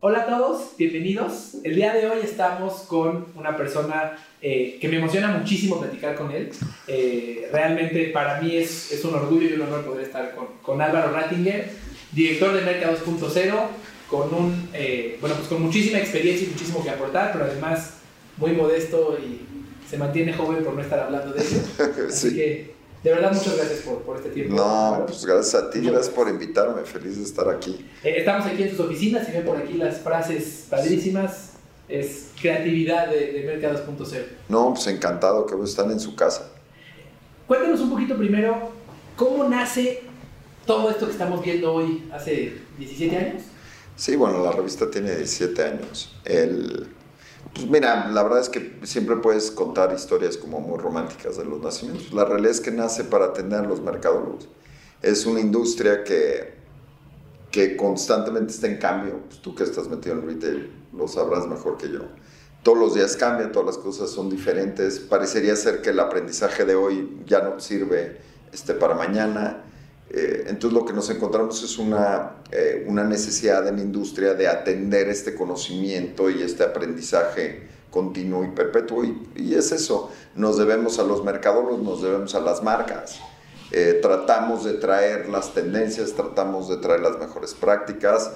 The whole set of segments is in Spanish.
Hola a todos, bienvenidos. El día de hoy estamos con una persona eh, que me emociona muchísimo platicar con él. Eh, realmente para mí es, es, un orgullo y un honor poder estar con, con Álvaro Rattinger, director de Merca 2.0, con, un, eh, bueno, pues con muchísima experiencia y muchísimo que aportar, pero además muy modesto y se mantiene joven por no estar hablando de ello. Así que de verdad, muchas gracias por, por este tiempo. No, pues gracias a ti, gracias por invitarme, feliz de estar aquí. Eh, estamos aquí en sus oficinas y ven por aquí las frases padrísimas. Es creatividad de, de Merca 2.0. No, pues encantado que están en su casa. Cuéntanos un poquito primero, ¿cómo nace todo esto que estamos viendo hoy hace 17 años? Sí, bueno, la revista tiene 17 años. El, pues mira, la verdad es que siempre puedes contar historias como muy románticas de los nacimientos. La realidad es que nace para atender los mercadólogos. Es una industria que, que constantemente está en cambio. Pues tú que estás metido en retail lo sabrás mejor que yo. Todos los días cambia, todas las cosas son diferentes. Parecería ser que el aprendizaje de hoy ya no sirve este, para mañana. Eh, entonces lo que nos encontramos es una, eh, una necesidad en la industria de atender este conocimiento y este aprendizaje continuo y perpetuo. Y, es eso, nos debemos a los mercadólogos, nos debemos a las marcas. Eh, tratamos de traer las tendencias, tratamos de traer las mejores prácticas,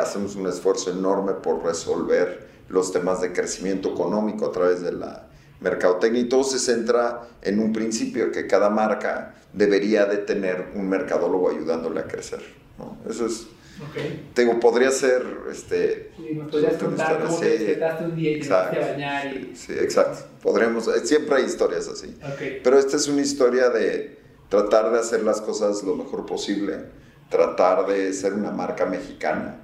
hacemos un esfuerzo enorme por resolver los temas de crecimiento económico a través de la mercadotecnia y todo se centra en un principio que cada marca debería de tener un mercadólogo ayudándole a crecer. ¿no? Eso es... Okay. Tengo, podría ser... Este, sí, nos podrías contar cómo te despertaste un día y te a bañar y... Sí, exacto. Podremos, eh, siempre hay historias así. Okay. Pero esta es una historia de tratar de hacer las cosas lo mejor posible, tratar de ser una marca mexicana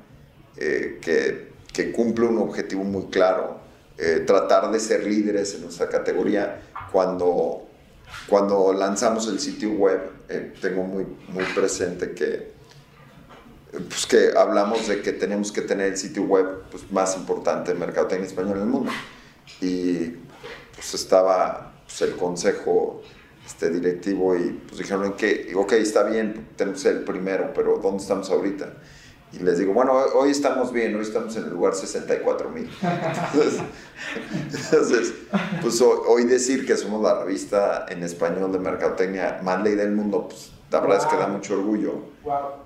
eh, que, que cumple un objetivo muy claro, eh, tratar de ser líderes en nuestra categoría. Cuando, cuando lanzamos el sitio web, eh, tengo muy, muy presente que, pues que hablamos de que tenemos que tener el sitio web pues, más importante de mercadotecnia español en el mundo. Y pues estaba pues, el consejo este, directivo y pues dijeron que, ok, está bien, tenemos el primero, pero ¿dónde estamos ahorita? Y les digo, bueno, hoy estamos bien, hoy estamos en el lugar 64 mil. Entonces, pues hoy decir que somos la revista en español de mercadotecnia más leída del mundo, pues la verdad es que da mucho orgullo.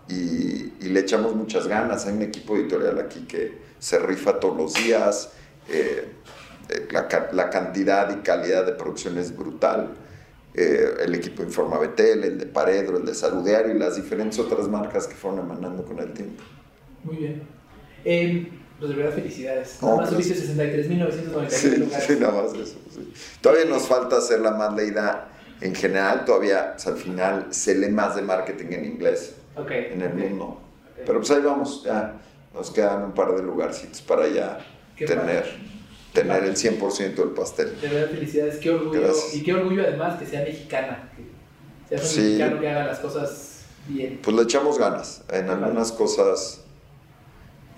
Y, y, le echamos muchas ganas. Hay un equipo editorial aquí que se rifa todos los días. Eh, eh, la, la, cantidad y calidad de producción es brutal. Eh, el equipo Informa Betel, el de Paredro, el de Saludiario y las diferentes otras marcas que fueron emanando con el tiempo. Muy bien. Eh, pues de verdad, felicidades. nada más subiste 63.990 sí, lugares. Sí, nada más eso. Sí. Todavía nos falta hacer la más leída en general. Todavía, al final, se lee más de marketing en inglés okay, en el mundo. Okay. Pero pues ahí vamos, ya. Nos quedan un par de lugarcitos para ya tener, tener el 100% del pastel. De verdad, felicidades. Qué orgullo. Gracias. Y qué orgullo además que sea mexicana. Que sea un sí. mexicano que haga las cosas bien. Pues le echamos ganas. En algunas cosas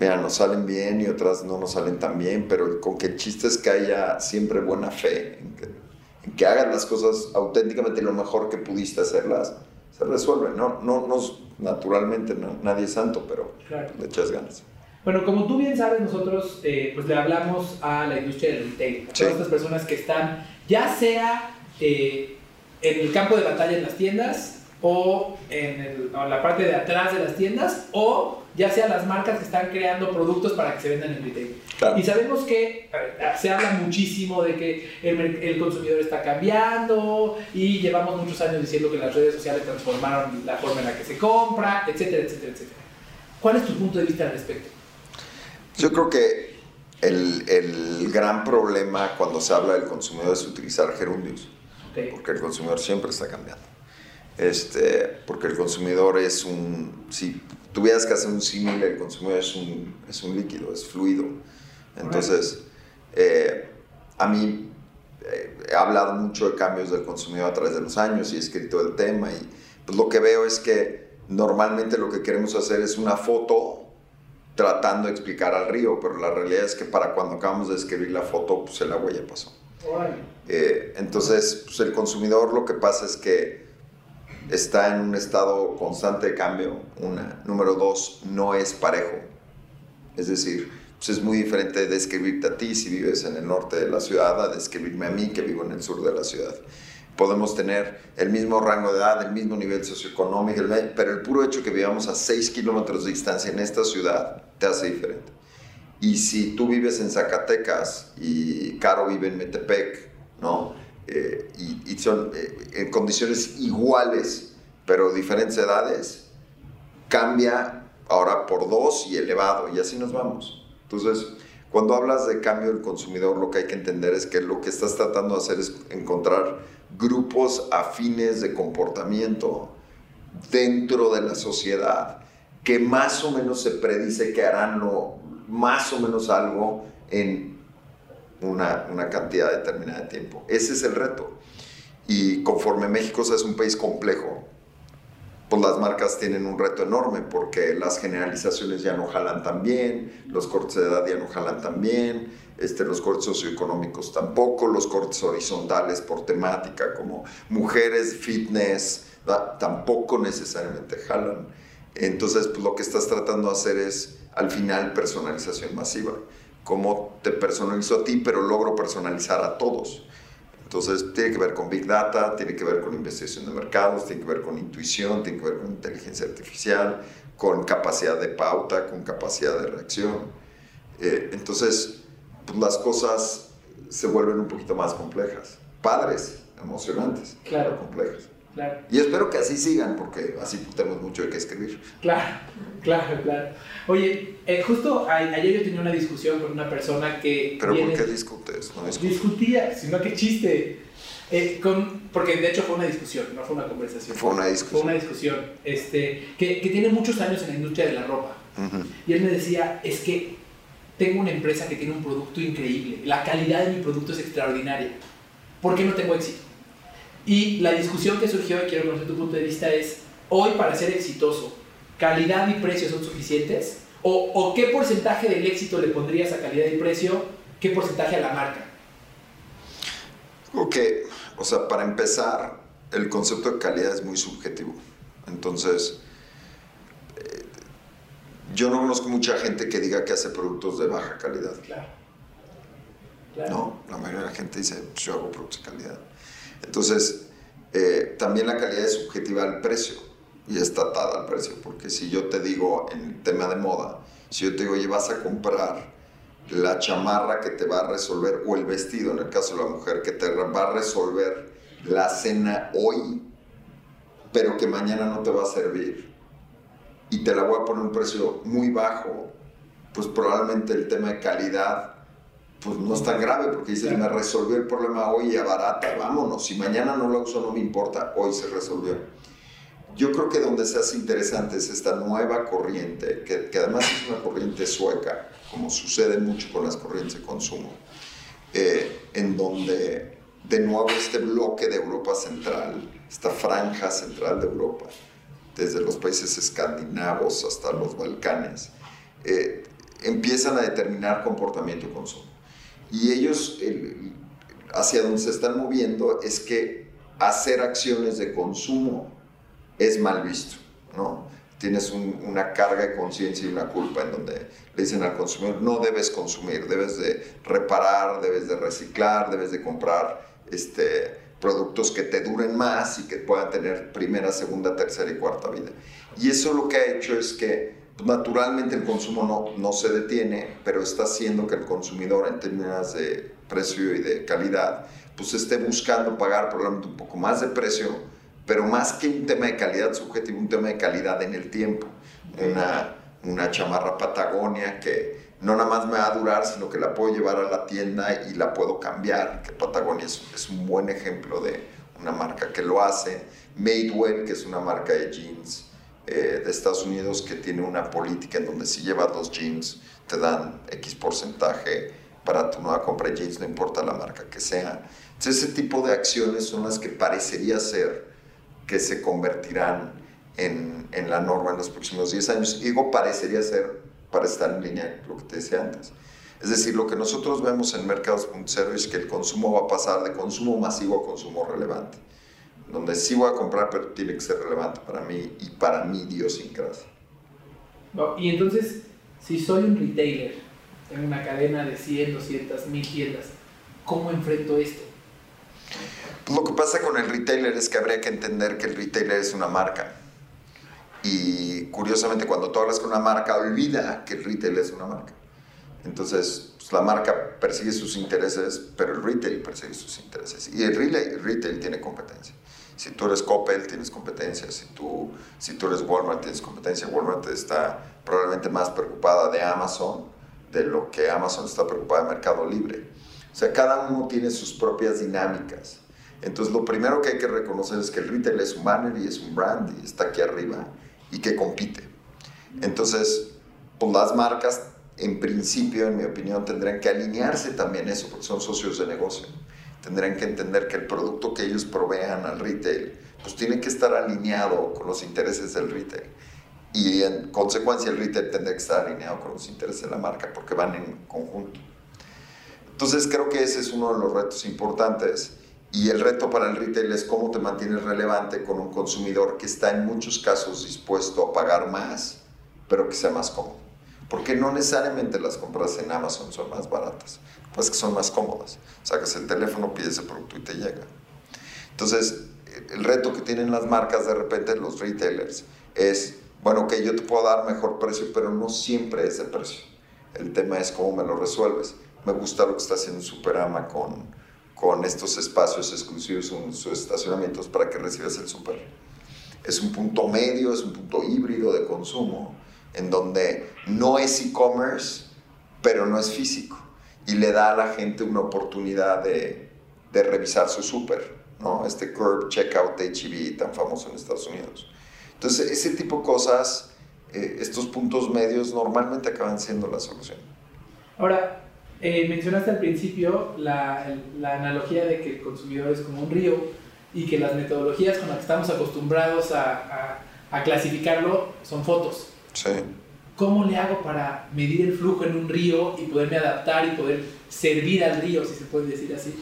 mira, nos salen bien y otras no nos salen tan bien, pero con que el chiste es que haya siempre buena fe, en que, en que hagas las cosas auténticamente lo mejor que pudiste hacerlas, se resuelve. No, no, no naturalmente no, nadie es santo, pero claro. le echas ganas. Bueno, como tú bien sabes, nosotros eh, pues le hablamos a la industria del retail, a todas estas personas que están, ya sea eh, en el campo de batalla en las tiendas, o en, el, en, la parte de atrás de las tiendas o ya sea las marcas que están creando productos para que se vendan en retail. Claro. Y sabemos que se habla muchísimo de que el, el, consumidor está cambiando y llevamos muchos años diciendo que las redes sociales transformaron la forma en la que se compra, etcétera, etcétera, etcétera. ¿Cuál es tu punto de vista al respecto? Yo creo que el, el gran problema cuando se habla del consumidor es utilizar gerundios, okay. porque el consumidor siempre está cambiando este, porque el consumidor es un, si tuvieras que hacer un símil, el consumidor es un, es un líquido, es fluido. Entonces, eh, a mí eh, he hablado mucho de cambios del consumidor a través de los años y he escrito el tema y pues lo que veo es que normalmente lo que queremos hacer es una foto tratando de explicar al río, pero la realidad es que para cuando acabamos de escribir la foto, pues el agua ya pasó. Eh, entonces, pues el consumidor lo que pasa es que está en un estado constante de cambio, una. Número dos, no es parejo. Es decir, pues es muy diferente describirte a ti si vives en el norte de la ciudad a describirme a mí que vivo en el sur de la ciudad. Podemos tener el mismo rango de edad, el mismo nivel socioeconómico, pero el puro hecho que vivamos a 6 kilómetros de distancia en esta ciudad te hace diferente. Y si tú vives en Zacatecas y Caro vive en Metepec, ¿no? Eh, y, son eh, en condiciones iguales, pero diferentes edades, cambia ahora por dos y elevado, y así nos vamos. Entonces, cuando hablas de cambio del consumidor, lo que hay que entender es que lo que estás tratando de hacer es encontrar grupos afines de comportamiento dentro de la sociedad que más o menos se predice que harán lo, más o menos algo en una, cantidad determinada de tiempo. Ese es el reto. Y conforme México es un país complejo, pues las marcas tienen un reto enorme porque las generalizaciones ya no jalan tan bien, los cortes de edad ya no jalan tan bien, este, los cortes socioeconómicos tampoco, los cortes horizontales por temática como mujeres, fitness, tampoco necesariamente jalan. Entonces, pues lo que estás tratando de hacer es al final personalización masiva. Cómo te personalizo a ti, pero logro personalizar a todos. Entonces, tiene que ver con Big Data, tiene que ver con investigación de mercados, tiene que ver con intuición, tiene que ver con inteligencia artificial, con capacidad de pauta, con capacidad de reacción. Eh, entonces, pues las cosas se vuelven un poquito más complejas. Padres, emocionantes, claro. complejas. Y espero que así sigan, porque así tenemos mucho de qué escribir. Claro, claro, claro. Oye, eh, justo ayer yo tenía una discusión con una persona que... ¿Pero por qué discutes? No Discutía, sino que chiste. Eh, con, porque de hecho fue una discusión, no fue una conversación. Fue una discusión. Fue una discusión este, que, que tiene muchos años en la industria de la ropa. Y él me decía, es que tengo una empresa que tiene un producto increíble, la calidad de mi producto es extraordinaria. ¿Por qué no tengo éxito? Y la discusión que surgió, y quiero conocer tu punto de vista, es, hoy para ser exitoso, ¿calidad y precio son suficientes? ¿O, o qué porcentaje del éxito le pondrías a calidad y precio? ¿Qué porcentaje a la marca? Ok, o sea, para empezar, el concepto de calidad es muy subjetivo. Entonces, eh, yo no conozco mucha gente que diga que hace productos de baja calidad. Claro. No, la mayoría de la gente dice, pues yo hago productos de calidad. Entonces, eh, también la calidad es subjetiva al precio y está atada al precio, porque si yo te digo en el tema de moda, si yo te digo, oye, vas a comprar la chamarra que te va a resolver, o el vestido, en el caso de la mujer, que te va a resolver la cena hoy, pero que mañana no te va a servir, y te la voy a poner un precio muy bajo, pues probablemente el tema de calidad pues no es tan grave porque dices, me resolvió el problema hoy y barata, vámonos. Si mañana no lo uso, no me importa, hoy se resolvió. Yo creo que donde se hace interesante es esta nueva corriente, que, que además es una corriente sueca, como sucede mucho con las corrientes de consumo, eh, en donde de nuevo este bloque de Europa Central, esta franja central de Europa, desde los países escandinavos hasta los Balcanes, eh, empiezan a determinar comportamiento y consumo. Y ellos, hacia donde se están moviendo, es que hacer acciones de consumo es mal visto, ¿no? Tienes una carga de conciencia y una culpa en donde le dicen al consumidor, no debes consumir, debes de reparar, debes de reciclar, debes de comprar este, productos que te duren más y que puedan tener primera, segunda, tercera y cuarta vida. Y eso lo que ha hecho es que naturalmente el consumo no, no se detiene, pero está haciendo que el consumidor en términos de precio y de calidad, pues esté buscando pagar probablemente un poco más de precio, pero más que un tema de calidad subjetivo, un tema de calidad en el tiempo. Una, una chamarra Patagonia que no nada más me va a durar, sino que la puedo llevar a la tienda y la puedo cambiar, que Patagonia es, es un buen ejemplo de una marca que lo hace. Madewell, que es una marca de jeans eh, de Estados Unidos que tiene una política en donde si llevas dos jeans te dan X porcentaje para tu nueva compra de jeans, no importa la marca que sea. Entonces, ese tipo de acciones son las que parecería ser que se convertirán en, en la norma en los próximos 10 años. Y digo parecería ser para estar en línea con lo que te decía antes. Es decir, lo que nosotros vemos en Mercados.0 es que el consumo va a pasar de consumo masivo a consumo relevante donde sí voy a comprar, pero tiene que ser relevante para mí y para mi idiosincrasia. y entonces, si soy un retailer en una cadena de 100, 200, 1000 tiendas. ¿Cómo enfrento esto? Pues lo que pasa con el retailer es que habría que entender que el retailer es una marca. Y curiosamente cuando tú hablas con una marca, olvida que el retail es una marca. Entonces, pues, la marca persigue sus intereses, pero el retail persigue sus intereses. Y el retail, el retail tiene competencia. Si tú eres Coppel, tienes competencia. Si tú, si tú eres Walmart, tienes competencia. Walmart está probablemente más preocupada de Amazon de lo que Amazon está preocupada de Mercado Libre. O sea, cada uno tiene sus propias dinámicas. Entonces, lo primero que hay que reconocer es que el retail es un banner y es un brand y está aquí arriba y que compite. Entonces, pues las marcas, en principio, en mi opinión, tendrán que alinearse también eso, porque son socios de negocio. Tendrán que entender que el producto que ellos provean al retail, pues tiene que estar alineado con los intereses del retail. Y en consecuencia el retail tendrá que estar alineado con los intereses de la marca, porque van en conjunto. Entonces creo que ese es uno de los retos importantes y el reto para el retail es cómo te mantienes relevante con un consumidor que está en muchos casos dispuesto a pagar más, pero que sea más cómodo. Porque no necesariamente las compras en Amazon son más baratas, pues que son más cómodas. Sacas el teléfono, pides el producto y te llega. Entonces, el reto que tienen las marcas de repente, los retailers, es, bueno, que yo te puedo dar mejor precio, pero no siempre es el precio. El tema es cómo me lo resuelves. Me gusta lo que está haciendo Superama con con estos espacios exclusivos en sus estacionamientos para que recibas el súper. Es un punto medio, es un punto híbrido de consumo, en donde no es e-commerce, pero no es físico. Y le da a la gente una oportunidad de, revisar su súper, ¿no? Este curb checkout HEB tan famoso en Estados Unidos. Entonces, ese tipo de cosas, eh, estos puntos medios normalmente acaban siendo la solución. Ahora, eh, mencionaste al principio la, analogía de que el consumidor es como un río y que las metodologías con las que estamos acostumbrados a clasificarlo son fotos. Sí. ¿Cómo le hago para medir el flujo en un río y poderme adaptar y poder servir al río, si se puede decir así?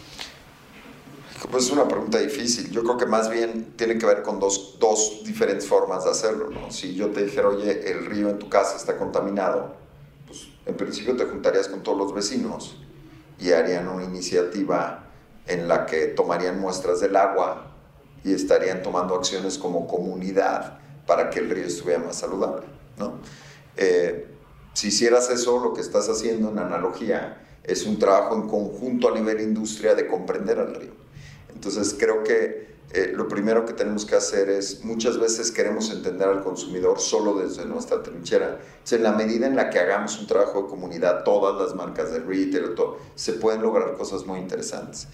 Pues es una pregunta difícil. Yo creo que más bien tiene que ver con dos, dos diferentes formas de hacerlo. ¿no? Si yo te dijera, oye, el río en tu casa está contaminado, en principio te juntarías con todos los vecinos y harían una iniciativa en la que tomarían muestras del agua y estarían tomando acciones como comunidad para que el río estuviera más saludable. ¿No? Eh, si hicieras eso, lo que estás haciendo en analogía es un trabajo en conjunto a nivel industria de comprender al río. Entonces creo que eh, lo primero que tenemos que hacer es, muchas veces queremos entender al consumidor solo desde nuestra trinchera. en la medida en la que hagamos un trabajo de comunidad, todas las marcas de retail, todo, se pueden lograr cosas muy interesantes.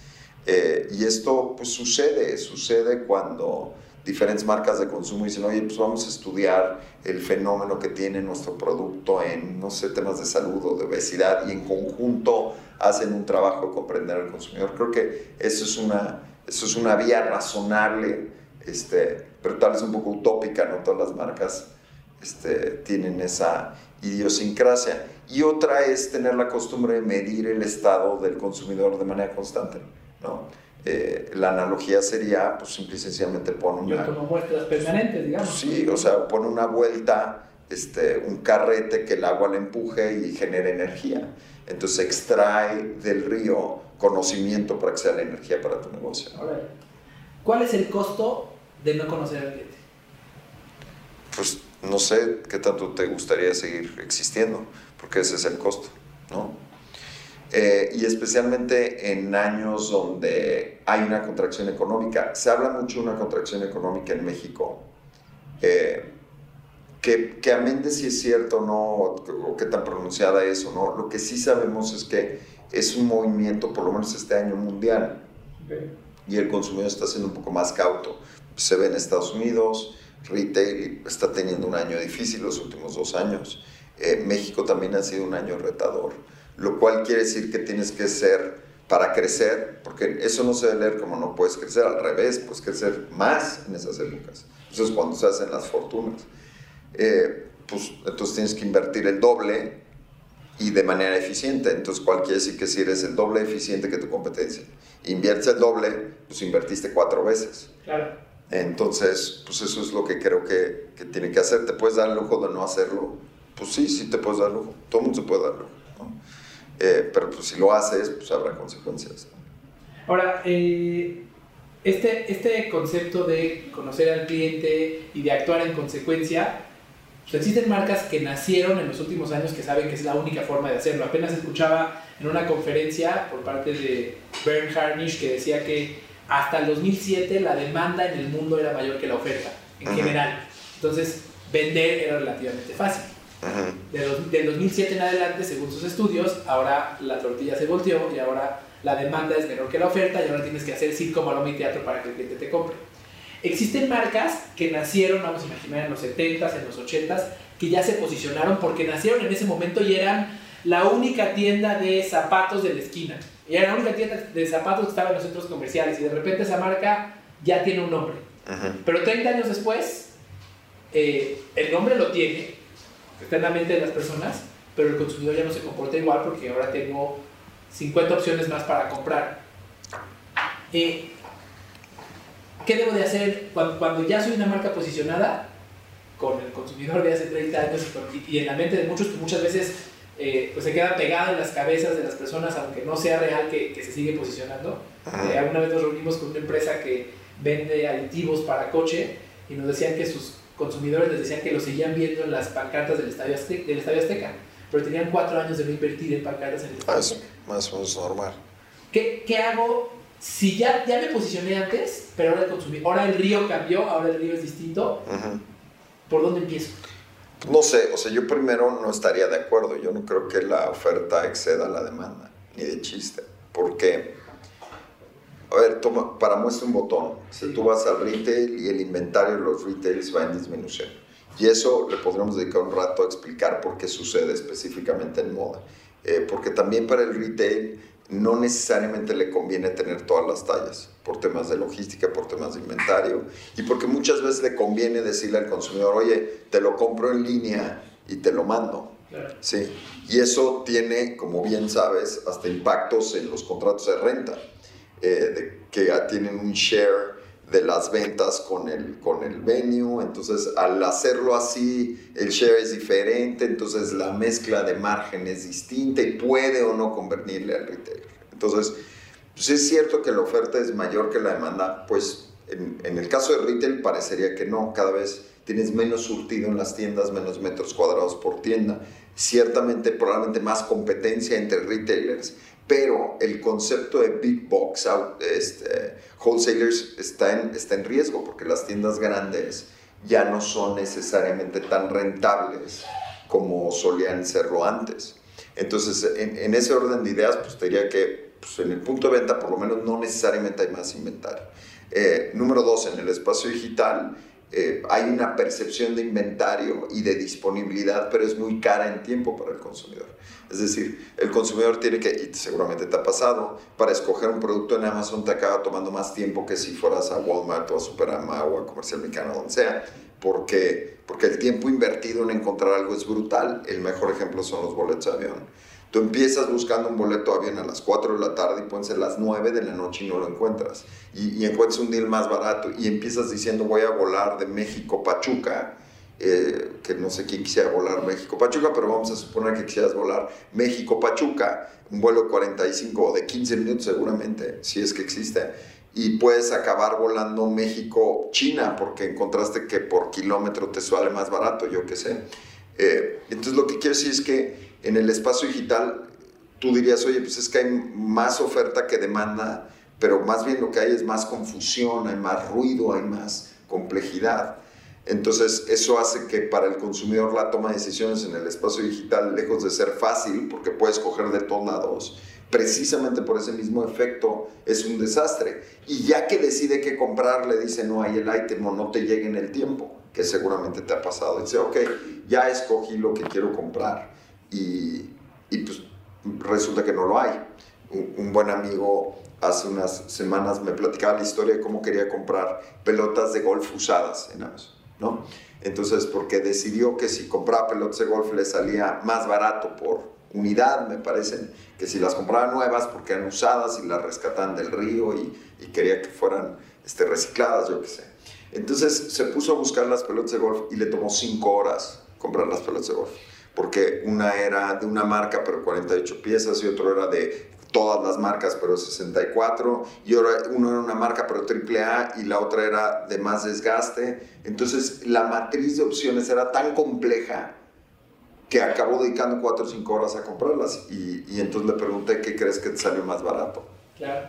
Eh, y esto pues sucede, sucede cuando diferentes marcas de consumo dicen, oye, pues vamos a estudiar el fenómeno que tiene nuestro producto en, no sé, temas de salud o de obesidad y en conjunto hacen un trabajo de comprender al consumidor. Creo que eso es una eso es una vía razonable, este, pero tal vez un poco utópica, no todas las marcas este, tienen esa idiosincrasia. Y otra es tener la costumbre de medir el estado del consumidor de manera constante. ¿no? Eh, la analogía sería, pues simple y sencillamente pone una... Como muestras permanentes, digamos. Sí, o sea, pone una vuelta, este, un carrete que el agua le empuje y genere energía. Entonces extrae del río conocimiento para que sea la energía para tu negocio. ¿Cuál es el costo de no conocer al cliente? Pues no sé qué tanto te gustaría seguir existiendo, porque ese es el costo, ¿no? Eh, y especialmente en años donde hay una contracción económica. Se habla mucho de una contracción económica en México. Eh, que, que amén de si es cierto o no, o qué tan pronunciada es o no, lo que sí sabemos es que es un movimiento, por lo menos este año, mundial. Y el consumidor está siendo un poco más cauto. Se ve en Estados Unidos, retail está teniendo un año difícil los últimos dos años. Eh, México también ha sido un año retador, lo cual quiere decir que tienes que ser para crecer, porque eso no se debe leer como no puedes crecer, al revés, puedes crecer más en esas épocas. Eso es cuando se hacen las fortunas. Eh, pues entonces tienes que invertir el doble y de manera eficiente. Entonces, ¿cuál quiere decir que si eres el doble eficiente que tu competencia? Inviertes el doble, pues invertiste cuatro veces. Claro. Entonces, pues eso es lo que creo que, que tiene que hacer. ¿Te puedes dar el lujo de no hacerlo? Pues sí, sí te puedes dar el lujo. Todo el mundo se puede dar el lujo. Eh, pero pues si lo haces, pues habrá consecuencias. Ahora, eh, este, este concepto de conocer al cliente y de actuar en consecuencia, pues existen marcas que nacieron en los últimos años que saben que es la única forma de hacerlo. Apenas escuchaba en una conferencia por parte de Bernd Harnisch que decía que hasta el 2007 la demanda en el mundo era mayor que la oferta, en general. Entonces, vender era relativamente fácil. Del 2007 en adelante, según sus estudios, ahora la tortilla se volteó y ahora la demanda es menor que la oferta y ahora tienes que hacer circo, maroma y teatro para que el cliente te compre. Existen marcas que nacieron, vamos a imaginar, en los 70s, en los 80s, que ya se posicionaron porque nacieron en ese momento y eran la única tienda de zapatos de la esquina. Y era la única tienda de zapatos que estaba en los centros comerciales y de repente esa marca ya tiene un nombre. Pero 30 años después, eh, el nombre lo tiene, está en la mente de las personas, pero el consumidor ya no se comporta igual porque ahora tengo 50 opciones más para comprar. Eh, ¿Qué debo de hacer cuando, ya soy una marca posicionada con el consumidor de hace 30 años y, en la mente de muchos que muchas veces eh, pues se queda pegado en las cabezas de las personas aunque no sea real que, se sigue posicionando? Eh, alguna vez nos reunimos con una empresa que vende aditivos para coche y nos decían que sus consumidores les decían que lo seguían viendo en las pancartas del Estadio Azteca, del Estadio Azteca pero tenían cuatro años de no invertir en pancartas en el Estadio Azteca. Más o menos normal. ¿Qué, ¿Qué, hago si ya, ya me posicioné antes, pero ahora el consumidor, ahora el río cambió, ahora el río es distinto? ¿Por dónde empiezo? No sé, o sea, yo primero no estaría de acuerdo. Yo no creo que la oferta exceda la demanda, ni de chiste. Porque a ver, toma, para muestra un botón. Si tú vas al retail y el inventario de los retails va en disminución. Y eso le podríamos dedicar un rato a explicar por qué sucede específicamente en moda. Eh, porque también para el retail no necesariamente le conviene tener todas las tallas, por temas de logística, por temas de inventario, y porque muchas veces le conviene decirle al consumidor, oye, te lo compro en línea y te lo mando. Sí, y eso tiene, como bien sabes, hasta impactos en los contratos de renta. Eh, que tienen un share de las ventas con el, con el venue, entonces al hacerlo así el share es diferente, entonces la mezcla de margen es distinta y puede o no convertirle al retailer. Entonces, pues es cierto que la oferta es mayor que la demanda, pues en, en, el caso de retail parecería que no, cada vez tienes menos surtido en las tiendas, menos metros cuadrados por tienda, ciertamente probablemente más competencia entre retailers, pero el concepto de big box este, wholesalers está en, está en riesgo porque las tiendas grandes ya no son necesariamente tan rentables como solían serlo antes. Entonces, en, ese orden de ideas, pues te diría que pues, en el punto de venta por lo menos no necesariamente hay más inventario. Eh, número dos, en el espacio digital eh, hay una percepción de inventario y de disponibilidad, pero es muy cara en tiempo para el consumidor. Es decir, el consumidor tiene que, y seguramente te ha pasado, para escoger un producto en Amazon te acaba tomando más tiempo que si fueras a Walmart o a Superama o a Comercial Mexicano, donde sea, porque, porque el tiempo invertido en encontrar algo es brutal. El mejor ejemplo son los boletos de avión. Tú empiezas buscando un boleto de avión a las 4 de la tarde y pueden ser las 9 de la noche y no lo encuentras. Y, y encuentras un deal más barato y empiezas diciendo voy a volar de México Pachuca eh, que no sé quién quisiera volar México-Pachuca, pero vamos a suponer que quisieras volar México-Pachuca, un vuelo 45 o de 15 minutos seguramente, si es que existe, y puedes acabar volando México-China porque encontraste que por kilómetro te sale más barato, yo qué sé. Eh, entonces lo que quiero decir es que en el espacio digital tú dirías, oye, pues es que hay más oferta que demanda, pero más bien lo que hay es más confusión, hay más ruido, hay más complejidad. Entonces, eso hace que para el consumidor la toma de decisiones en el espacio digital, lejos de ser fácil, porque puedes coger de todos lados, precisamente por ese mismo efecto, es un desastre. Y ya que decide qué comprar, le dice no hay el ítem o no te llegue en el tiempo, que seguramente te ha pasado. dice, ok, ya escogí lo que quiero comprar. Y, y pues resulta que no lo hay. Un, buen amigo hace unas semanas me platicaba la historia de cómo quería comprar pelotas de golf usadas en Amazon. ¿no? Entonces, porque decidió que si compraba pelotas de golf le salía más barato por unidad, me parecen, que si las compraba nuevas porque eran usadas y las rescataban del río y, quería que fueran este, recicladas, yo qué sé. Entonces se puso a buscar las pelotas de golf y le tomó cinco horas comprar las pelotas de golf. Porque una era de una marca pero 48 piezas y otro era de todas las marcas pero 64 y ahora uno era una marca pero triple A y la otra era de más desgaste. Entonces la matriz de opciones era tan compleja que acabó dedicando 4 o 5 horas a comprarlas y, y entonces le pregunté qué crees que te salió más barato. Claro.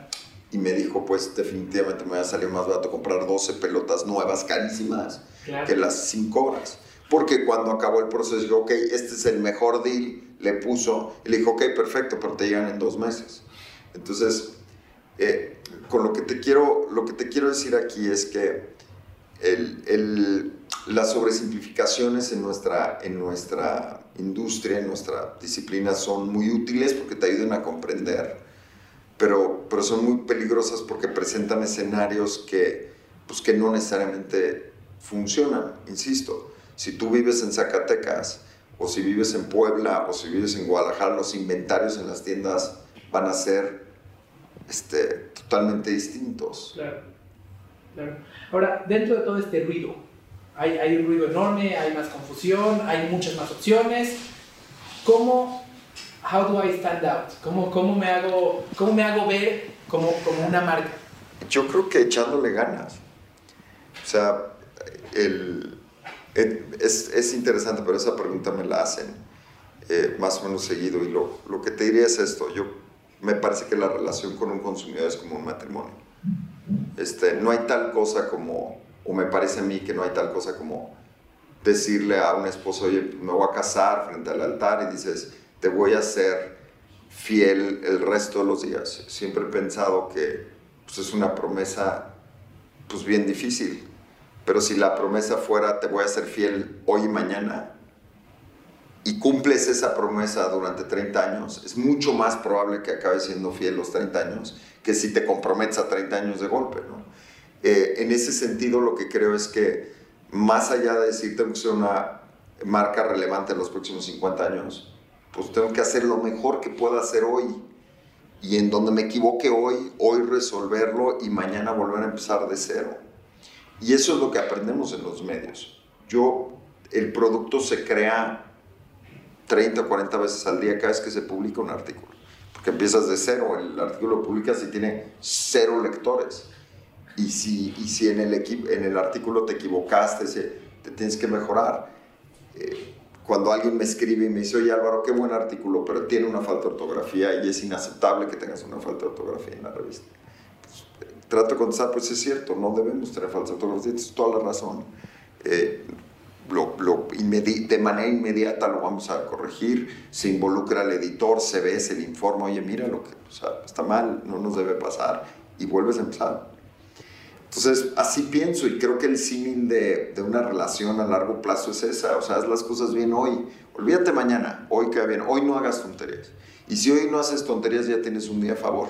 Y me dijo, pues definitivamente me va a salir más barato comprar 12 pelotas nuevas, carísimas, Claro. que las 5 horas. Porque cuando acabó el proceso, dijo, ok, este es el mejor deal, le puso, y le dijo, ok, perfecto, pero te llegan en dos meses. Entonces, eh, con lo que, te quiero, lo que te quiero decir aquí es que el, el, las sobresimplificaciones en nuestra, en nuestra industria, en nuestra disciplina, son muy útiles porque te ayudan a comprender, pero, pero son muy peligrosas porque presentan escenarios que, pues, que no necesariamente funcionan, insisto. Si tú vives en Zacatecas, o si vives en Puebla, o si vives en Guadalajara, los inventarios en las tiendas van a ser este, totalmente distintos. Claro, claro. Ahora, dentro de todo este ruido, hay, hay un ruido enorme, hay más confusión, hay muchas más opciones. ¿Cómo, how do I stand out? ¿Cómo, cómo, me, hago, cómo me hago ver como, como una marca? Yo creo que echándole ganas. O sea, el, el- es, es interesante, pero esa pregunta me la hacen eh, más o menos seguido. Y lo, lo que te diría es esto. Yo, me parece que la relación con un consumidor es como un matrimonio. Este, no hay tal cosa como, o me parece a mí que no hay tal cosa como decirle a un esposo, oye, me voy a casar frente al altar y dices, te voy a ser fiel el resto de los días. Siempre he pensado que pues, es una promesa pues bien difícil, pero si la promesa fuera, te voy a ser fiel hoy y mañana, y cumples esa promesa durante 30 años, es mucho más probable que acabes siendo fiel los 30 años que si te comprometes a 30 años de golpe, ¿no? Eh, en ese sentido, lo que creo es que más allá de decir tengo que ser una marca relevante en los próximos 50 años, pues tengo que hacer lo mejor que pueda hacer hoy. Y en donde me equivoque hoy, hoy resolverlo y mañana volver a empezar de cero. Y eso es lo que aprendemos en los medios. Yo, el producto se crea 30 o 40 veces al día cada vez que se publica un artículo. Porque empiezas de cero, el artículo lo publicas y tiene cero lectores. Y si, y si en, el en el artículo te equivocaste, te tienes que mejorar. Eh, cuando alguien me escribe y me dice, oye Álvaro, qué buen artículo, pero tiene una falta de ortografía y es inaceptable que tengas una falta de ortografía en la revista. Trato de contestar, pues es cierto, no debemos tener falta de ortografía, tienes toda la razón. Eh, lo, lo de manera inmediata lo vamos a corregir, se involucra al editor, se ve, se le informa, oye, mira lo que o sea, está mal, no nos debe pasar, y vuelves a empezar. Entonces, así pienso y creo que el símil de, de una relación a largo plazo es esa, o sea, haz las cosas bien hoy, olvídate mañana, hoy queda bien, hoy no hagas tonterías. Y si hoy no haces tonterías, ya tienes un día a favor.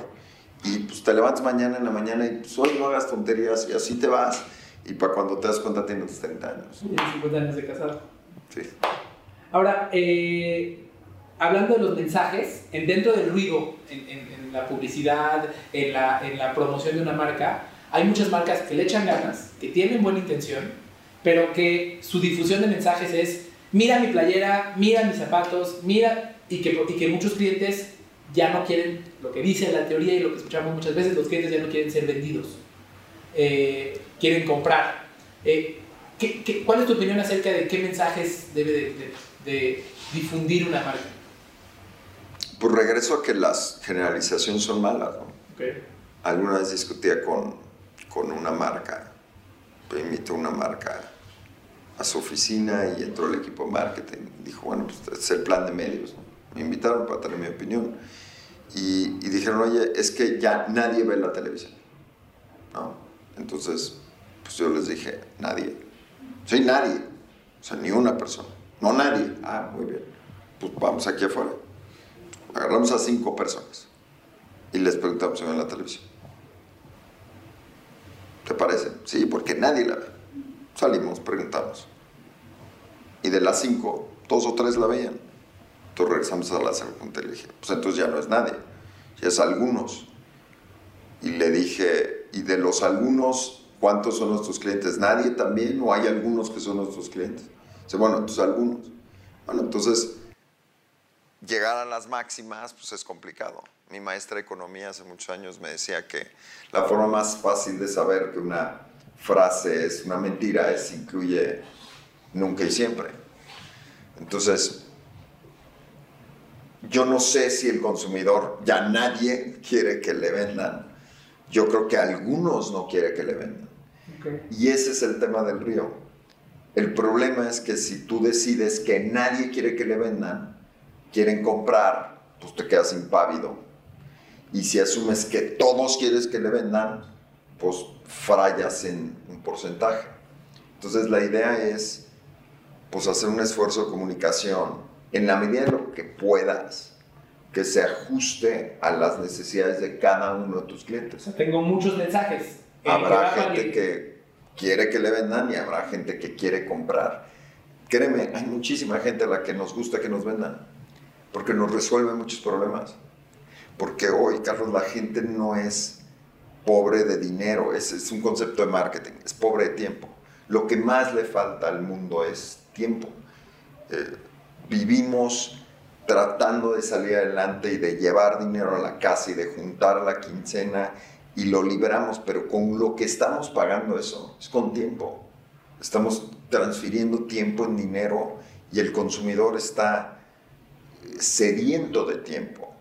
Y pues te levantas mañana en la mañana y pues hoy no hagas tonterías y así te vas. Y para cuando te das cuenta tienes 30 años. Tienes 50 años de casado. Sí. Ahora, eh, hablando de los mensajes, en, dentro del ruido, en, en- en la publicidad, en la, en la promoción de una marca, hay muchas marcas que le echan ganas, que tienen buena intención, pero que su difusión de mensajes es, mira mi playera, mira mis zapatos, mira, y que, y que muchos clientes ya no quieren lo que dice la teoría y lo que escuchamos muchas veces, los clientes ya no quieren ser vendidos, eh, quieren comprar. Eh, ¿qué- qué- cuál es tu opinión acerca de qué mensajes debe de, de- de difundir una marca? Pues regreso a que las generalizaciones son malas. ¿no? Alguna vez discutía con, con una marca, me invitó una marca a su oficina y entró el equipo de marketing. Dijo, bueno, pues es el plan de medios. ¿no? Me invitaron para tener mi opinión. Y, dijeron, oye, es que ya nadie ve la televisión. ¿no? Entonces, pues yo les dije, nadie. Sí, nadie. O sea, ni una persona. No nadie. Ah, muy bien. Pues vamos aquí afuera. Agarramos a cinco personas y les preguntamos si ven la televisión. ¿Te parece? Sí, porque nadie la ve. Salimos, preguntamos. Y de las cinco, dos o tres la veían. Entonces regresamos a la segunda y le dije, pues entonces ya no es nadie, ya es algunos. Y le dije, ¿y de los algunos cuántos son nuestros clientes? ¿Nadie también? ¿O hay algunos que son nuestros clientes? Dice, bueno, entonces algunos. Bueno, entonces llegar a las máximas, pues es complicado. Mi maestra de economía hace muchos años me decía que la forma más fácil de saber que una frase es una mentira es incluye nunca y siempre. Entonces, yo no sé si el consumidor, ya nadie quiere que le vendan. Yo creo que algunos no quieren que le vendan. Y ese es el tema del río. El problema es que si tú decides que nadie quiere que le vendan, quieren comprar, pues te quedas impávido. Y si asumes que todos quieres que le vendan, pues fallas en un porcentaje. Entonces la idea es pues hacer un esfuerzo de comunicación en la medida de lo que puedas que se ajuste a las necesidades de cada uno de tus clientes. tengo muchos mensajes. Habrá gente que quiere que le vendan y habrá gente que quiere comprar. Créeme, hay muchísima gente a la que nos gusta que nos vendan, porque nos resuelve muchos problemas. Porque hoy, Carlos, la gente no es pobre de dinero, es, es un concepto de marketing, es pobre de tiempo. Lo que más le falta al mundo es tiempo. Eh, vivimos tratando de salir adelante y de llevar dinero a la casa y de juntar la quincena y lo liberamos, pero con lo que estamos pagando eso es con tiempo. Estamos transfiriendo tiempo en dinero y el consumidor está sediento de tiempo.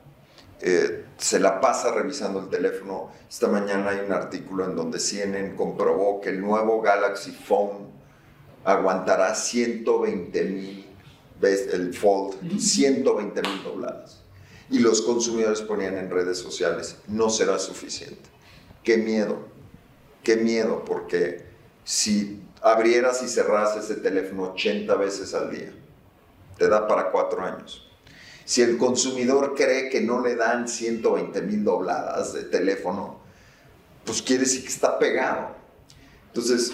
Eh, se la pasa revisando el teléfono. Esta mañana hay un artículo en donde CNN comprobó que el nuevo Galaxy Phone aguantará 120 mil, ves el Fold, 120 mil dobladas. Y los consumidores ponían en redes sociales, no será suficiente. Qué miedo, qué miedo, porque si abrieras y cerras ese teléfono 80 veces al día, te da para cuatro años. Si el consumidor cree que no le dan 120 mil dobladas de teléfono, pues quiere decir que está pegado. Entonces,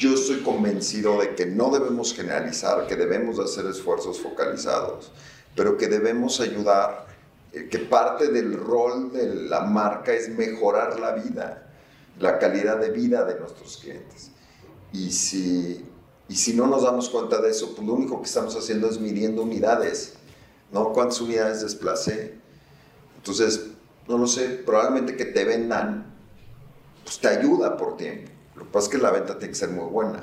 yo estoy convencido de que no debemos generalizar, que debemos hacer esfuerzos focalizados, pero que debemos ayudar, eh, que parte del rol de la marca es mejorar la vida, la calidad de vida de nuestros clientes. Y si y si no nos damos cuenta de eso, pues lo único que estamos haciendo es midiendo unidades, ¿no? ¿Cuántas unidades desplacé? Entonces, no lo sé, probablemente que te vendan, pues te ayuda por tiempo. Lo que pasa es que la venta tiene que ser muy buena.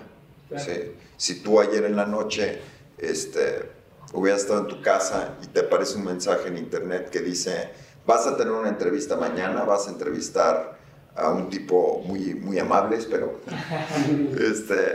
Si tú ayer en la noche este, hubieras estado en tu casa y te aparece un mensaje en internet que dice, vas a tener una entrevista mañana, vas a entrevistar a un tipo muy, muy amable, espero. este,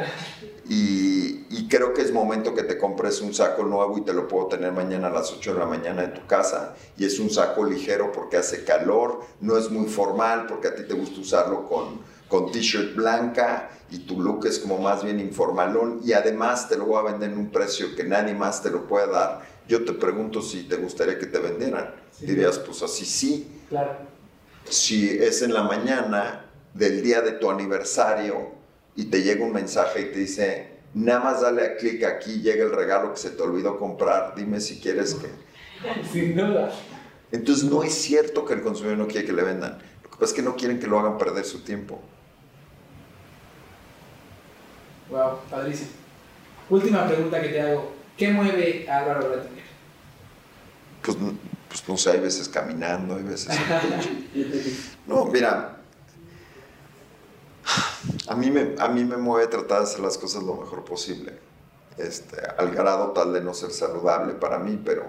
y, y, creo que es momento que te compres un saco nuevo y te lo puedo tener mañana a las 8 de la mañana en tu casa. Y es un saco ligero porque hace calor, no es muy formal porque a ti te gusta usarlo con, con t-shirt blanca y tu look es como más bien informalón y además te lo voy a vender en un precio que nadie más te lo puede dar. Yo te pregunto si te gustaría que te vendieran. Dirías, pues así sí. Claro si es en la mañana del día de tu aniversario y te llega un mensaje y te dice, nada más dale a clic aquí, llega el regalo que se te olvidó comprar, dime si quieres que... Sin duda. Entonces no es cierto que el consumidor no quiere que le vendan, lo que pasa es que no quieren que lo hagan perder su tiempo. Wow, padrísimo. Última pregunta que te hago, ¿qué mueve a Álvaro Rattinger? Pues pues no sé, hay veces caminando, hay veces No, mira, a mí, me, a mí me mueve tratar de hacer las cosas lo mejor posible, este, al grado tal de no ser saludable para mí, pero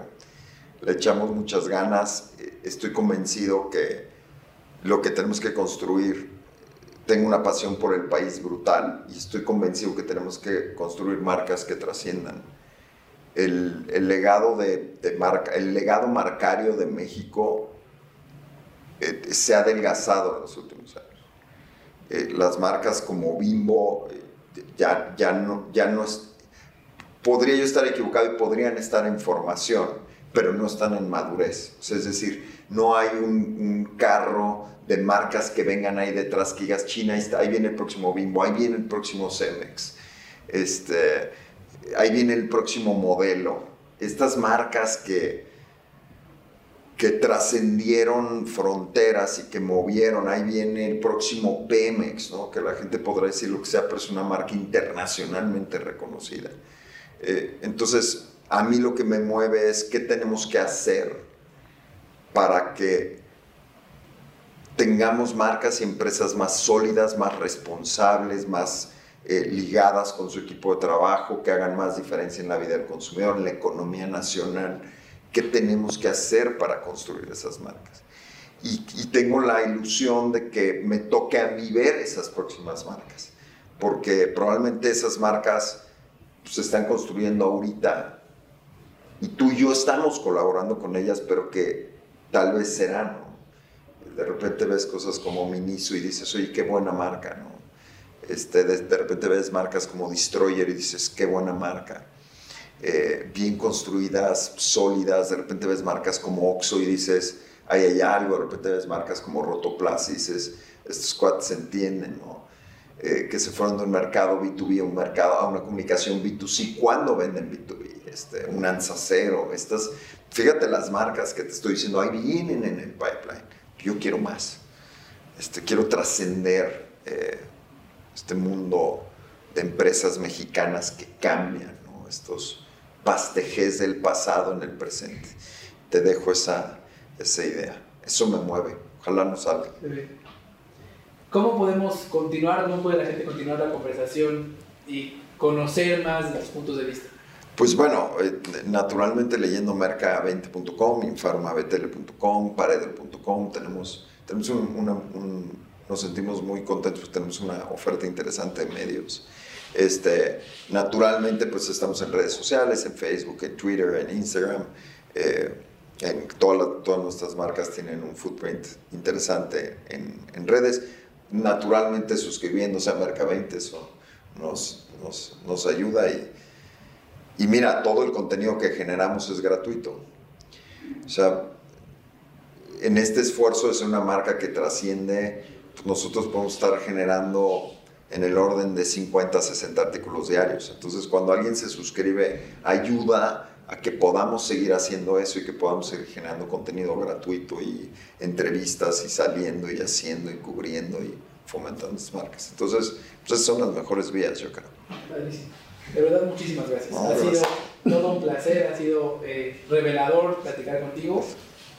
le echamos muchas ganas, estoy convencido que lo que tenemos que construir, tengo una pasión por el país brutal y estoy convencido que tenemos que construir marcas que trasciendan el, legado de, marca, el legado marcario de México eh, se ha adelgazado en los últimos años. Eh, las marcas como Bimbo eh, ya, ya, no, ya no es... Podría yo estar equivocado y podrían estar en formación, pero no están en madurez. es decir, no hay un, carro de marcas que vengan ahí detrás que digas China, ahí, está, ahí viene el próximo Bimbo, ahí viene el próximo Cemex. Este, ahí viene el próximo modelo. Estas marcas que, que trascendieron fronteras y que movieron, ahí viene el próximo Pemex, ¿no? que la gente podrá decir lo que sea, pero es una marca internacionalmente reconocida. Eh, entonces, a mí lo que me mueve es qué tenemos que hacer para que tengamos marcas y empresas más sólidas, más responsables, más eh, ligadas con su equipo de trabajo, que hagan más diferencia en la vida del consumidor, en la economía nacional. ¿Qué tenemos que hacer para construir esas marcas? Y, tengo la ilusión de que me toque a mí esas próximas marcas, porque probablemente esas marcas se están construyendo ahorita y tú y yo estamos colaborando con ellas, pero que tal vez serán, ¿no? De repente ves cosas como Miniso y dices, oye, qué buena marca, ¿no? Este, de, de repente ves marcas como Destroyer y dices, qué buena marca. Eh, bien construidas, sólidas, de repente ves marcas como Oxo y dices, ahí hay algo, de repente ves marcas como Rotoplas y dices, estos cuates se entienden, ¿no? Eh, que se fueron de un mercado B2B a un mercado, a una comunicación B2C, ¿cuándo venden B2B? Este, un Anzacero, estas, fíjate las marcas que te estoy diciendo, ahí vienen en el pipeline, yo quiero más, este, quiero trascender eh, este mundo de empresas mexicanas que cambian, ¿no? estos pastejes del pasado en el presente. Te dejo esa, esa idea, eso me mueve, ojalá nos salga. ¿Cómo podemos continuar, cómo puede la gente continuar la conversación y conocer más los puntos de vista? Pues bueno, eh, naturalmente leyendo merca20.com, infarmabtl.com, paredel.com, tenemos, tenemos un, una, un, nos sentimos muy contentos, tenemos una oferta interesante de medios. Este, naturalmente, pues estamos en redes sociales, en Facebook, en Twitter, en Instagram. Eh, en toda todas nuestras marcas tienen un footprint interesante en, en redes naturalmente suscribiéndose a Merca20, eso nos, nos, nos ayuda y, y mira, todo el contenido que generamos es gratuito. O sea, en este esfuerzo es una marca que trasciende, pues nosotros podemos estar generando en el orden de 50 a 60 artículos diarios. Entonces, cuando alguien se suscribe, ayuda a que podamos seguir haciendo eso y que podamos seguir generando contenido gratuito y entrevistas y saliendo y haciendo y cubriendo y fomentando estas marcas. Entonces, pues esas son las mejores vías, yo creo. De verdad, muchísimas gracias. No, ha gracias. sido todo un placer, ha sido eh, revelador platicar contigo.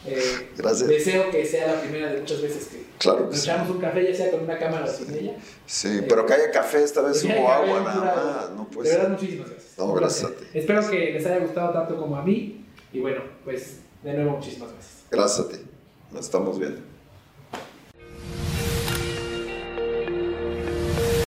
Eh, gracias. Deseo que sea la primera de muchas veces que claro echamos un café, ya sea con una cámara o sin ella. Sí, eh, pero que haya café, esta vez hubo agua nada más. No puede de verdad, muchísimas gracias. No, gracias a ti. Espero que les haya gustado tanto como a mí. Y bueno, pues de nuevo, muchísimas gracias. Gracias a ti. Nos estamos viendo.